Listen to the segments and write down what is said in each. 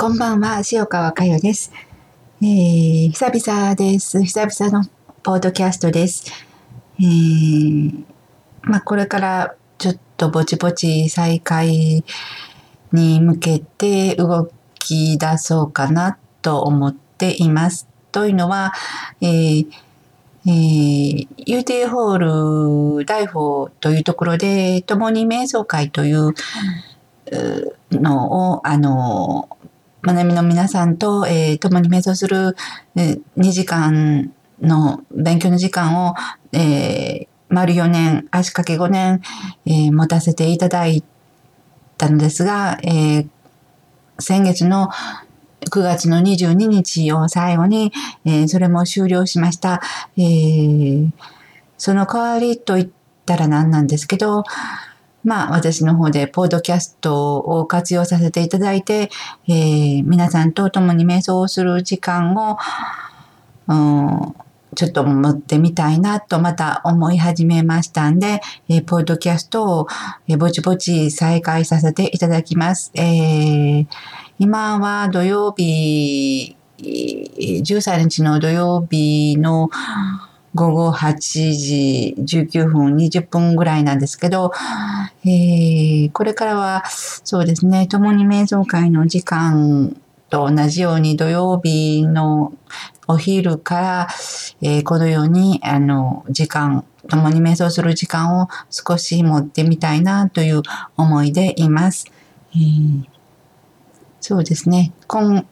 こんばんは、塩川佳代です。えー、久々です。久々のポッドキャストです。えー、まあ、これからちょっとぼちぼち再開に向けて動き出そうかなと思っています。というのは、えーえー、UT ホール大法というところで、共に瞑想会というのを、あの、学びの皆さんと、えー、共に瞑想する、えー、2時間の勉強の時間を、えー、丸4年、足掛け5年、えー、持たせていただいたのですが、えー、先月の9月の22日を最後に、えー、それも終了しました。えー、その代わりと言ったら何なんですけど、まあ、私の方でポッドキャストを活用させていただいて、えー、皆さんと共に瞑想をする時間を、うん、ちょっと持ってみたいなとまた思い始めましたんで、えー、ポッドキャストを、えー、ぼちぼち再開させていただきます。えー、今は土曜日、13日の土曜日の、午後8時19分、20分ぐらいなんですけど、えー、これからは、そうですね、共に瞑想会の時間と同じように土曜日のお昼から、えー、このように、あの、時間、共に瞑想する時間を少し持ってみたいなという思いでいます。えー、そうですね。今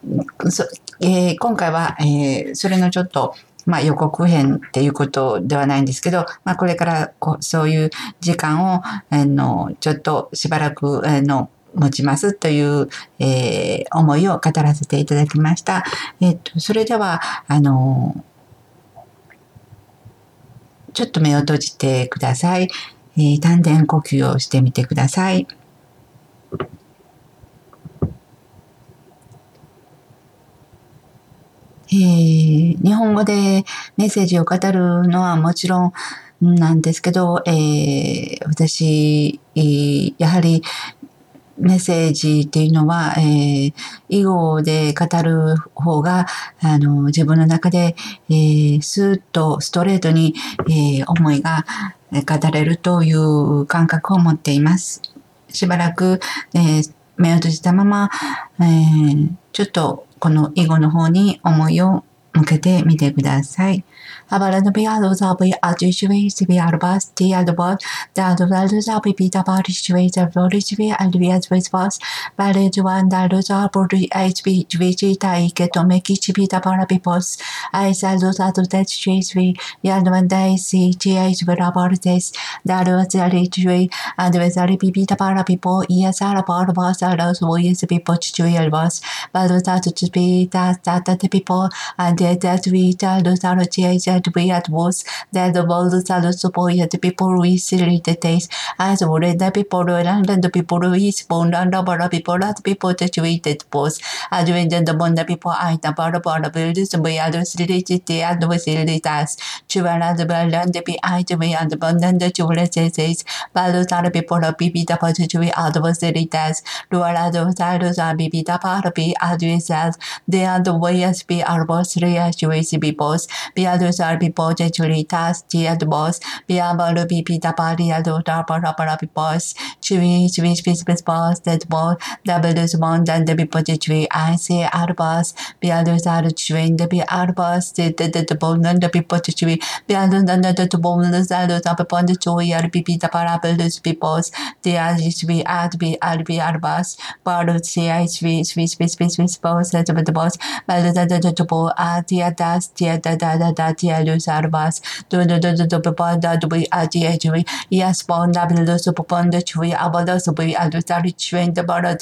えー、今回は、えー、それのちょっとまあ予告編っていうことではないんですけど、まあこれからこうそういう時間を、あの、ちょっとしばらく、あの、持ちますという、えー、思いを語らせていただきました。えっ、と、それでは、あの、ちょっと目を閉じてください。えー、丹田呼吸をしてみてください。えー、日本語でメッセージを語るのはもちろんなんですけど、えー、私、やはりメッセージっていうのは、えー、囲碁で語る方が、あの、自分の中で、えー、スーッとストレートに、えー、思いが語れるという感覚を持っています。しばらく、えー、目を閉じたまま、えー、ちょっとこの囲碁の方に思いを向けてみてください。アバランドビアドザビアジシュウィスビアルバスティアドバスダドバルザビビタバリシュウィザフォリシュウィアルビアズウィスバスバレジワンダルザブリエイチビジュウィジタイケトメキシビタバラビボスアイサルザドデチシュウィヤドワンダイシチエイチブラバルデスダルザリチュウィアンドウィザリビビタバラビボイヤサラバルバスアラスウィスビポチチュウィアルバスバルザチュビタタタタピポアンド that we download our change and we advance, that the world shall support the people we see the days. As well the people, land people, his bond, and the people, that people situated both, as when the bond people are the part of the buildings, we are related the adversity us, To another well, and behind we are the bond and the children says, values are people of bibida positive adversity us, dual adversaries are bibida part of be adversaries, they are the way as are both affiliate with boss, biadusar people jechulitas tiad boss, biabalu pipita paliado darpara para boss, chewin chewin spis boss, that boss, doubles mon dan the people jechui, I say arbas, biadusar chewin the be arbas, the the the bonan the people jechui, biadun the the bonus up upon the joy ar pipita parables peoples, the as we add be albi arbas, bardo ci, I swiss, swiss, swiss, swiss, swiss, boss, that the boss, but the the the the tia das tia da da da da tia lu sarvas do do do do do poponda do bi a tia chui ya yes ponda bilo so da chui abalo so bui alutari chui da bara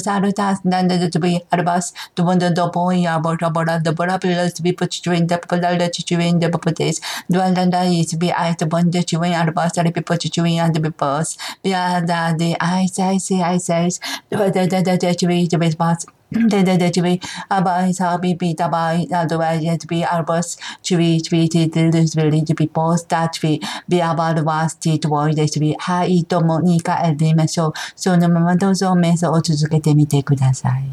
saru das da da da do bi arvas do bonda do pon ya bora bora do bora bilo su bi puch chui da poponda da chuen da popotes do andanda is bi a to bonda chuen arbas ari bi puch chuen and bi pos bi da de ai sai sai sai do da da da da chui to bi pos でででちび、あばいさびびたばい、あどばいやちび、あばす、ちびちびちてるちびりちびポスタちび、びあばるわすちとおいでちび、はいともに帰りましょう。そのままどうぞ瞑想を続けてみてください。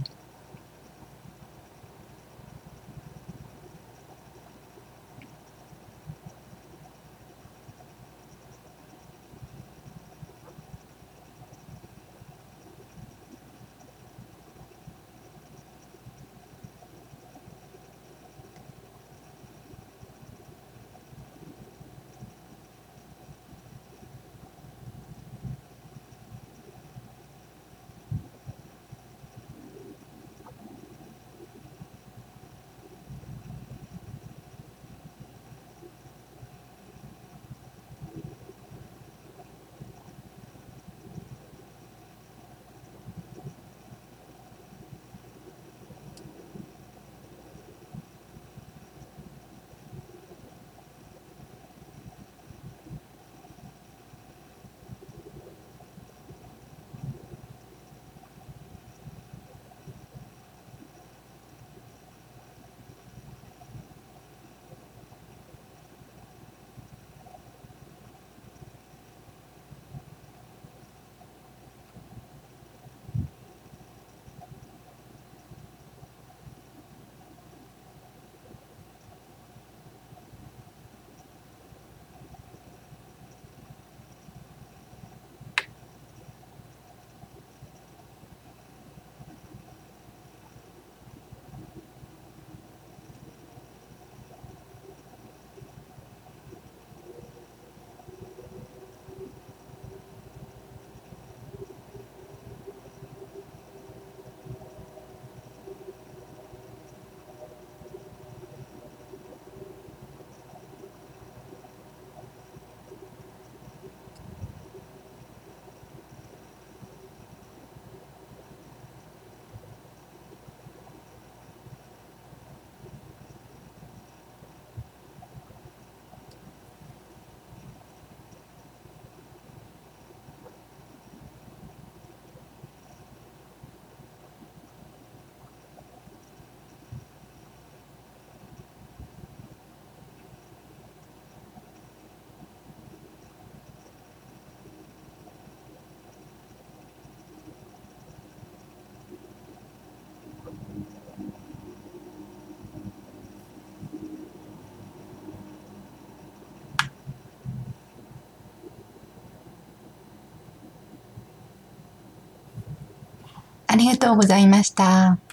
ありがとうございました。